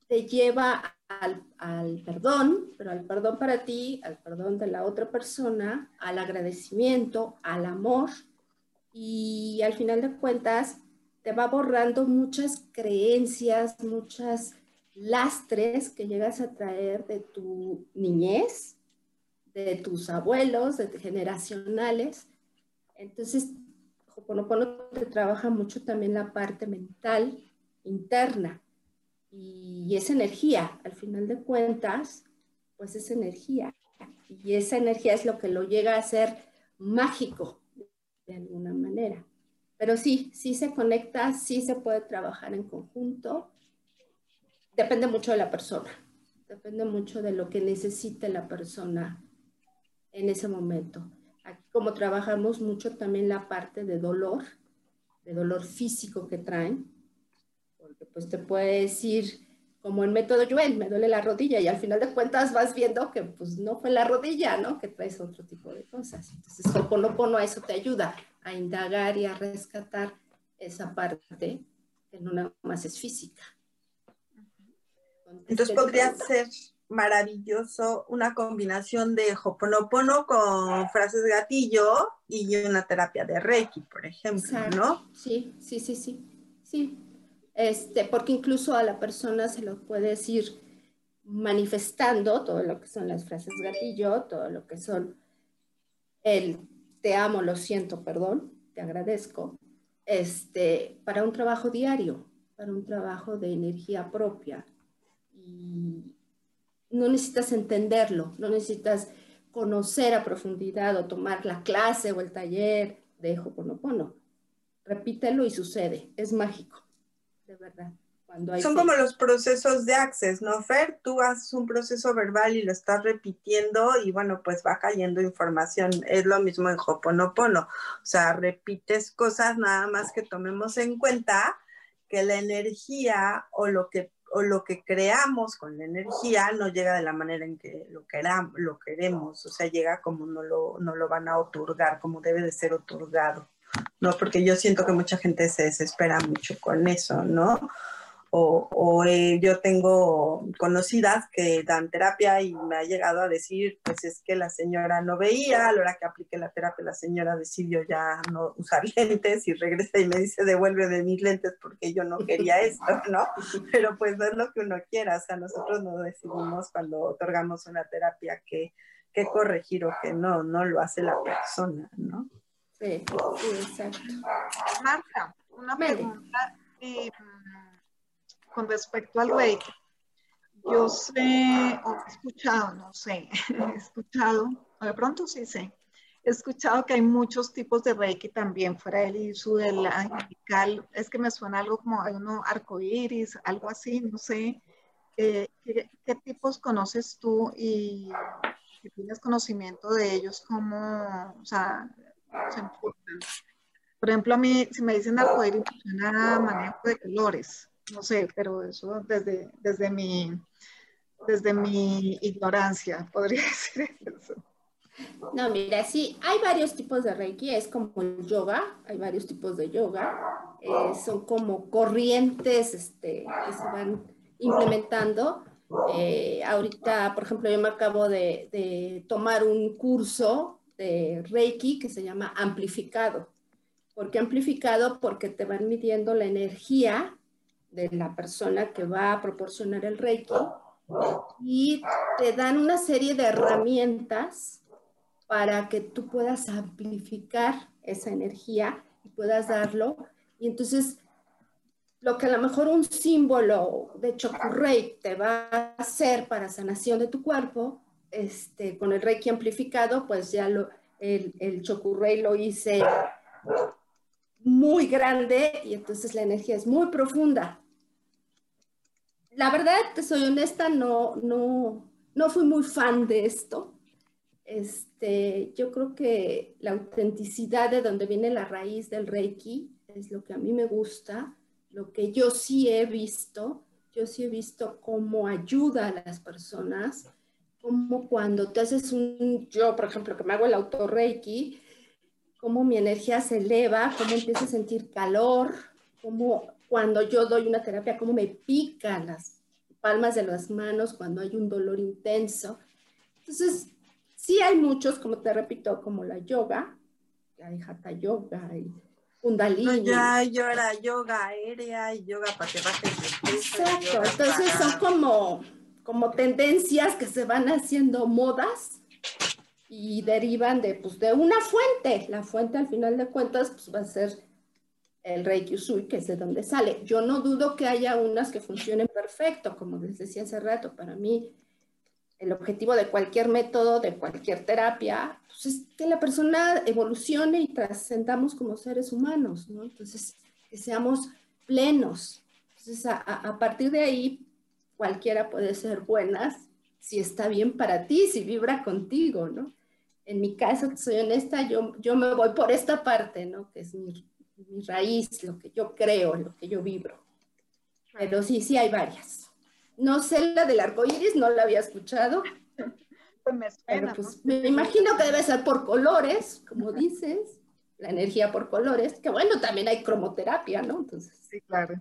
te lleva al, al, perdón, pero al perdón para ti, al perdón de la otra persona, al agradecimiento, al amor. Y al final de cuentas, te va borrando muchas creencias, muchas lastres que llegas a traer de tu niñez, de tus abuelos, de generacionales. Entonces, Hoponopono te trabaja mucho también la parte mental interna y es energía, al final de cuentas, pues es energía. Y esa energía es lo que lo llega a hacer mágico, de alguna manera. Pero sí, sí se conecta, sí se puede trabajar en conjunto. Depende mucho de la persona, depende mucho de lo que necesite la persona en ese momento. Aquí como trabajamos mucho también la parte de dolor, de dolor físico que traen, porque pues te puede decir, como el método Yuen, me duele la rodilla y al final de cuentas vas viendo que pues no fue la rodilla, ¿no? Que traes otro tipo de cosas. Entonces, Hoponopono a eso te ayuda, a indagar y a rescatar esa parte que no nada más es física. Entonces podría ser maravilloso una combinación de Hoponopono con frases gatillo y una terapia de Reiki, por ejemplo, ¿no? Sí, sí, sí, sí. Sí, este, porque incluso a la persona se lo puedes ir manifestando todo lo que son las frases gatillo, todo lo que son el te amo, lo siento, perdón, te agradezco, este, para un trabajo diario, para un trabajo de energía propia. Y no necesitas entenderlo, no necesitas conocer a profundidad o tomar la clase o el taller de Hoponopono. Repítelo y sucede, es mágico de verdad. Cuando Son como los procesos de access, ¿no, Fer? Tú haces un proceso verbal y lo estás repitiendo y bueno, pues va cayendo información. Es lo mismo en Hoponopono. O sea, repites cosas nada más que tomemos en cuenta que la energía o lo que o lo que creamos con la energía no llega de la manera en que lo, queramos, lo queremos, o sea, llega como no lo, no lo van a otorgar, como debe de ser otorgado. ¿no? Porque yo siento que mucha gente se desespera mucho con eso, ¿no? O, eh, yo tengo conocidas que dan terapia y me ha llegado a decir, pues es que la señora no veía, a la hora que apliqué la terapia la señora decidió ya no usar [LAUGHS] lentes y regresa y me dice, devuelve de mis lentes porque yo no quería esto, [LAUGHS] ¿no? Pero pues no es lo que uno quiera, o sea, nosotros no decidimos cuando otorgamos una terapia que, que corregir o que no, no lo hace la persona, ¿no? Sí, exacto. Marta, una pregunta eh, con respecto al Reiki. Yo sé, o he escuchado, no sé, [LAUGHS] he escuchado, de pronto sí sé, he escuchado que hay muchos tipos de Reiki también, fuera del ISU, del angelical, es que me suena algo como hay uno arcoíris, algo así, no sé. Eh, ¿qué, ¿qué, tipos conoces tú y tienes conocimiento de ellos? como, o sea, por ejemplo, a mí, si me dicen arcoíris, suena manejo de colores. No sé, pero eso desde, desde, mi, desde mi ignorancia, podría [LAUGHS] decir eso. No, mira, sí, hay varios tipos de Reiki, es como el yoga, hay varios tipos de yoga, eh, son como corrientes este, que se van implementando. Eh, ahorita, por ejemplo, yo me acabo de, de tomar un curso de Reiki que se llama amplificado. ¿Por qué amplificado? Porque te van midiendo la energía de la persona que va a proporcionar el Reiki y te dan una serie de herramientas para que tú puedas amplificar esa energía y puedas darlo. Y entonces, lo que a lo mejor un símbolo de Chokurei te va a hacer para sanación de tu cuerpo, este, con el Reiki amplificado, pues ya lo, el, el Chokurrey lo hice muy grande y entonces la energía es muy profunda. La verdad, te soy honesta, no, no, no fui muy fan de esto. Este, yo creo que la autenticidad de donde viene la raíz del Reiki es lo que a mí me gusta, lo que yo sí he visto. Yo sí he visto cómo ayuda a las personas, como cuando te haces un, yo por ejemplo, que me hago el auto Reiki, cómo mi energía se eleva, cómo empiezo a sentir calor, cómo cuando yo doy una terapia, cómo me pican las palmas de las manos cuando hay un dolor intenso. Entonces, sí hay muchos, como te repito, como la yoga, la de Hatha Yoga y Kundalini. Ya, yo era yoga aérea y yoga para que bajes Exacto, entonces son como, como tendencias que se van haciendo modas y derivan de, pues, de una fuente. La fuente, al final de cuentas, pues, va a ser el Reiki Usui, que es de donde sale. Yo no dudo que haya unas que funcionen perfecto, como les decía hace rato. Para mí, el objetivo de cualquier método, de cualquier terapia, pues, es que la persona evolucione y trascendamos como seres humanos, ¿no? Entonces, que seamos plenos. Entonces, a, a partir de ahí, cualquiera puede ser buenas si está bien para ti, si vibra contigo, ¿no? En mi caso, soy honesta, yo, yo me voy por esta parte, ¿no? Que es mi, mi raíz, lo que yo creo, lo que yo vibro. Pero sí, sí hay varias. No sé la del arco iris, no la había escuchado. Pues me espera, pues, me imagino que debe ser por colores, como dices, la energía por colores, que bueno, también hay cromoterapia, ¿no? Entonces. Sí, claro.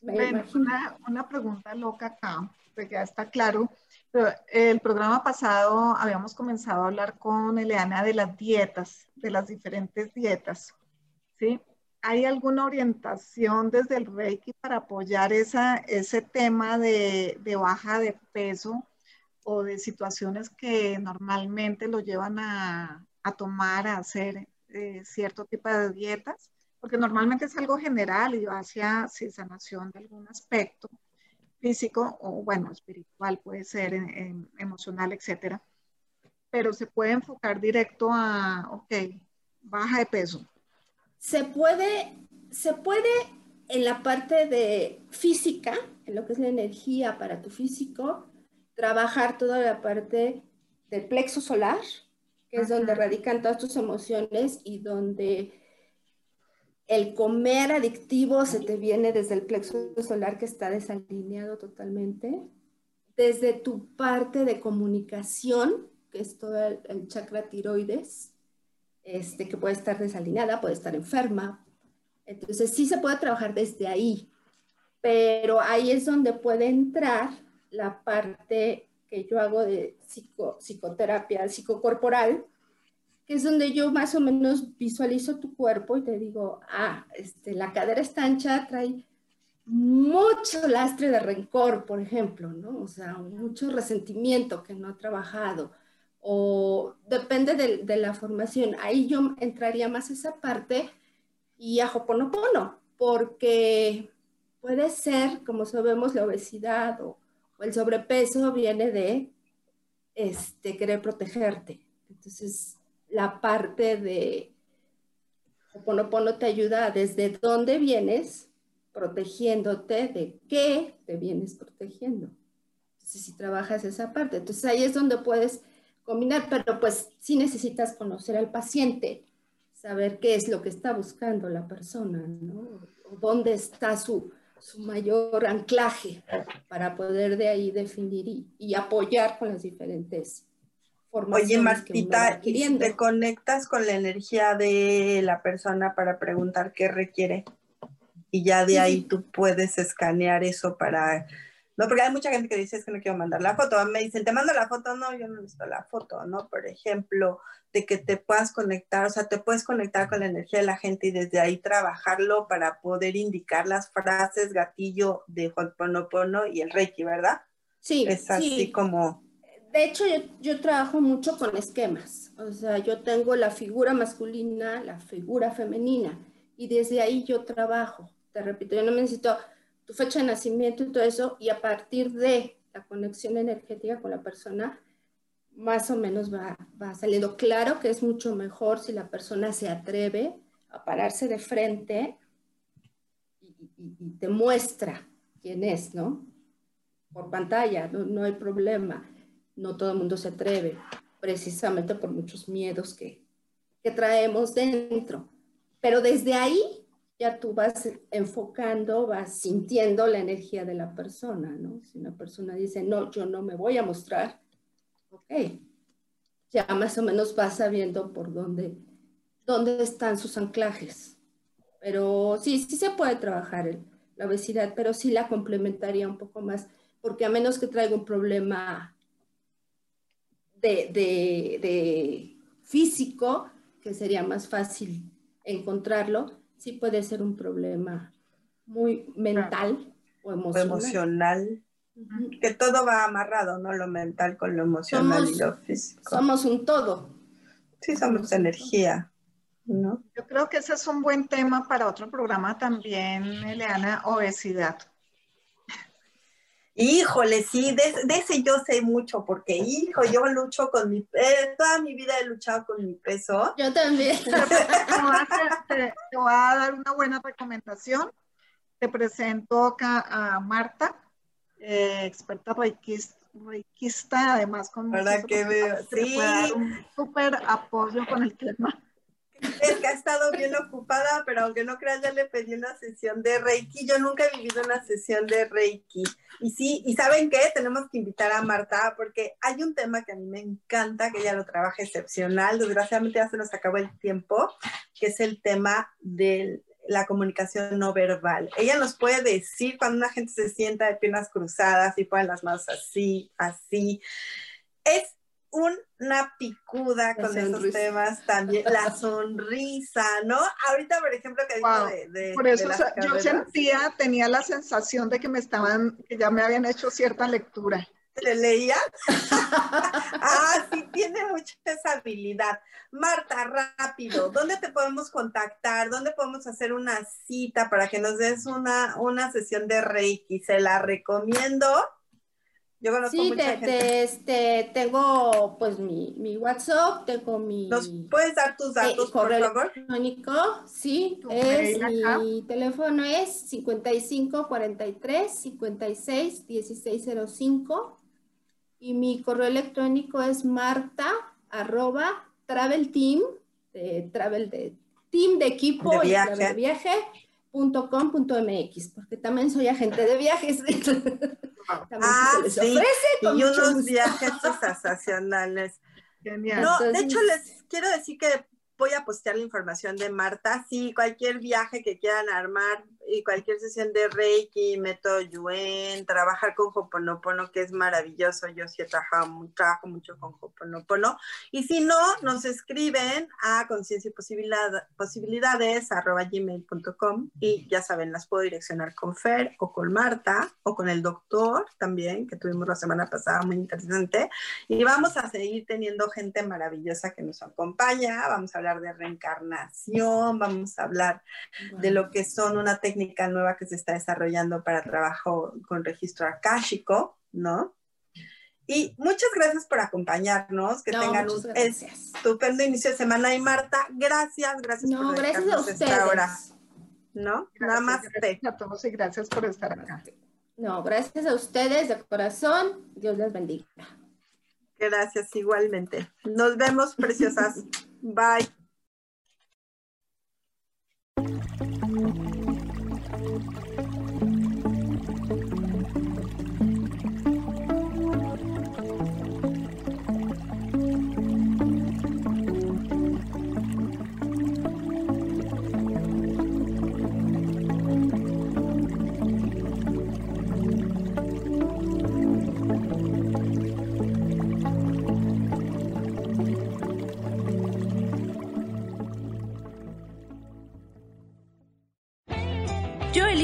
Me una, una pregunta loca acá, pues ya está claro el programa pasado habíamos comenzado a hablar con Eleana de las dietas, de las diferentes dietas. ¿sí? ¿Hay alguna orientación desde el Reiki para apoyar esa, ese tema de, baja de peso o de situaciones que normalmente lo llevan a, tomar, a hacer eh, cierto tipo de dietas? Porque normalmente es algo general y hacia sanación de algún aspecto físico o, bueno, espiritual, puede ser emocional, etcétera. Pero se puede enfocar directo a, ok, baja de peso. Se puede, se puede en la parte de física, en lo que es la energía para tu físico, trabajar toda la parte del plexo solar, que es donde radican todas tus emociones y donde el comer adictivo se te viene desde el plexo solar que está desalineado totalmente, desde tu parte de comunicación, que es todo el, chakra tiroides, este, que puede estar desalineada, puede estar enferma. Entonces sí se puede trabajar desde ahí, pero ahí es donde puede entrar la parte que yo hago de psico, psicoterapia psicocorporal, es donde yo más o menos visualizo tu cuerpo y te digo, ah, este, la cadera está ancha, trae mucho lastre de rencor, por ejemplo, ¿no? O sea, mucho resentimiento que no ha trabajado, o depende de, la formación. Ahí yo entraría más esa parte y a Hoponopono, porque puede ser, como sabemos, la obesidad o, o el sobrepeso viene de este, querer protegerte. Entonces, la parte de Hoponopono te ayuda desde dónde vienes, protegiéndote de qué te vienes protegiendo. Entonces, si trabajas esa parte, entonces ahí es donde puedes combinar, pero pues sí necesitas conocer al paciente, saber qué es lo que está buscando la persona, ¿no? O dónde está su, su mayor anclaje para poder de ahí definir y, y apoyar con las diferentes Oye, Martita, ¿te conectas con la energía de la persona para preguntar qué requiere? Y ya de ahí tú puedes escanear eso para... No, porque hay mucha gente que dice es que no quiero mandar la foto. Me dicen, te mando la foto. No, yo no necesito la foto, ¿no? Por ejemplo, de que te puedas conectar, o sea, te puedes conectar con la energía de la gente y desde ahí trabajarlo para poder indicar las frases gatillo de Ho'oponopono y el Reiki, ¿verdad? Sí. Es así como de hecho, yo, trabajo mucho con esquemas. O sea, yo tengo la figura masculina, la figura femenina, y desde ahí yo trabajo. Te repito, yo no necesito tu fecha de nacimiento y todo eso, y a partir de la conexión energética con la persona, más o menos va, va saliendo. Claro que es mucho mejor si la persona se atreve a pararse de frente y, y te muestra quién es, ¿no? por pantalla, no, hay problema. No todo el mundo se atreve, precisamente por muchos miedos que, que traemos dentro. Pero desde ahí ya tú vas enfocando, vas sintiendo la energía de la persona, ¿no? Si una persona dice, no, yo no me voy a mostrar, ok, ya más o menos vas sabiendo por dónde, dónde están sus anclajes. Pero sí, sí se puede trabajar la obesidad, pero sí la complementaría un poco más, porque a menos que traiga un problema de, de físico, que sería más fácil encontrarlo, sí puede ser un problema muy mental o emocional. Que todo va amarrado, ¿no? Lo mental con lo emocional y lo físico. Somos un todo. Sí, somos energía. ¿no? Yo creo que ese es un buen tema para otro programa también, Eliana, obesidad. Híjole, sí, de, ese yo sé mucho, porque, hijo, yo lucho con mi, eh, toda mi vida he luchado con mi peso. Yo también. Te, voy a dar una buena recomendación. Te presento acá a Marta, eh, experta reikista, además con... Para que veo, sí. un súper apoyo con el tema. Es que ha estado bien ocupada, pero aunque no creas, ya le pedí una sesión de Reiki. Yo nunca he vivido una sesión de Reiki. Y sí, y ¿saben qué? Tenemos que invitar a Marta porque hay un tema que a mí me encanta, que ella lo trabaja excepcional. Desgraciadamente ya se nos acabó el tiempo, que es el tema de la comunicación no verbal. Ella nos puede decir cuando una gente se sienta de piernas cruzadas y ponen las manos así, así. Es una picuda con esos temas también, la [LAUGHS] sonrisa, ¿no? Ahorita, por ejemplo, que dijo de, Por eso yo sentía, tenía la sensación de que me estaban, que ya me habían hecho cierta lectura. ¿Le leía? [LAUGHS] ah, sí, tiene mucha esa habilidad. Marta, rápido, ¿dónde te podemos contactar? ¿Dónde podemos hacer una cita para que nos des una, una sesión de Reiki? Se la recomiendo yo conozco sí, mucha gente. este, tengo pues mi, mi, WhatsApp, tengo mi... ¿Nos puedes dar tus eh, datos, por favor? electrónico, sí, es, mi teléfono es 55 43 56 1605 y mi correo electrónico es marta arroba travel team, de travel de team de equipo de viaje. y de viaje .com.mx, porque también soy agente de viajes. [LAUGHS] ah, sí, y unos viajes sensacionales. [LAUGHS] No, de hecho les quiero decir que voy a postear la información de Marta. Sí, cualquier viaje que quieran armar y cualquier sesión de Reiki, método Yuen, trabajar con Hoponopono, que es maravilloso. Yo sí he trabajado, trabajo mucho con Hoponopono. Y si no, nos escriben a conciencia y posibilidades arroba gmail.com y ya saben, las puedo direccionar con Fer o con Marta o con el doctor también, que tuvimos la semana pasada, muy interesante. Y vamos a seguir teniendo gente maravillosa que nos acompaña. Vamos a hablar de reencarnación, vamos a hablar de lo que son una técnica técnica nueva que se está desarrollando para trabajo con registro akáshico, ¿no? Y muchas gracias por acompañarnos, que tengan un estupendo inicio de semana. Y Marta, gracias, gracias no, por gracias a ustedes. ¿No? Nada más. Gracias a todos y gracias por estar acá. No, gracias a ustedes de corazón. Dios les bendiga. Gracias igualmente. Nos vemos, preciosas. [LAUGHS] Bye.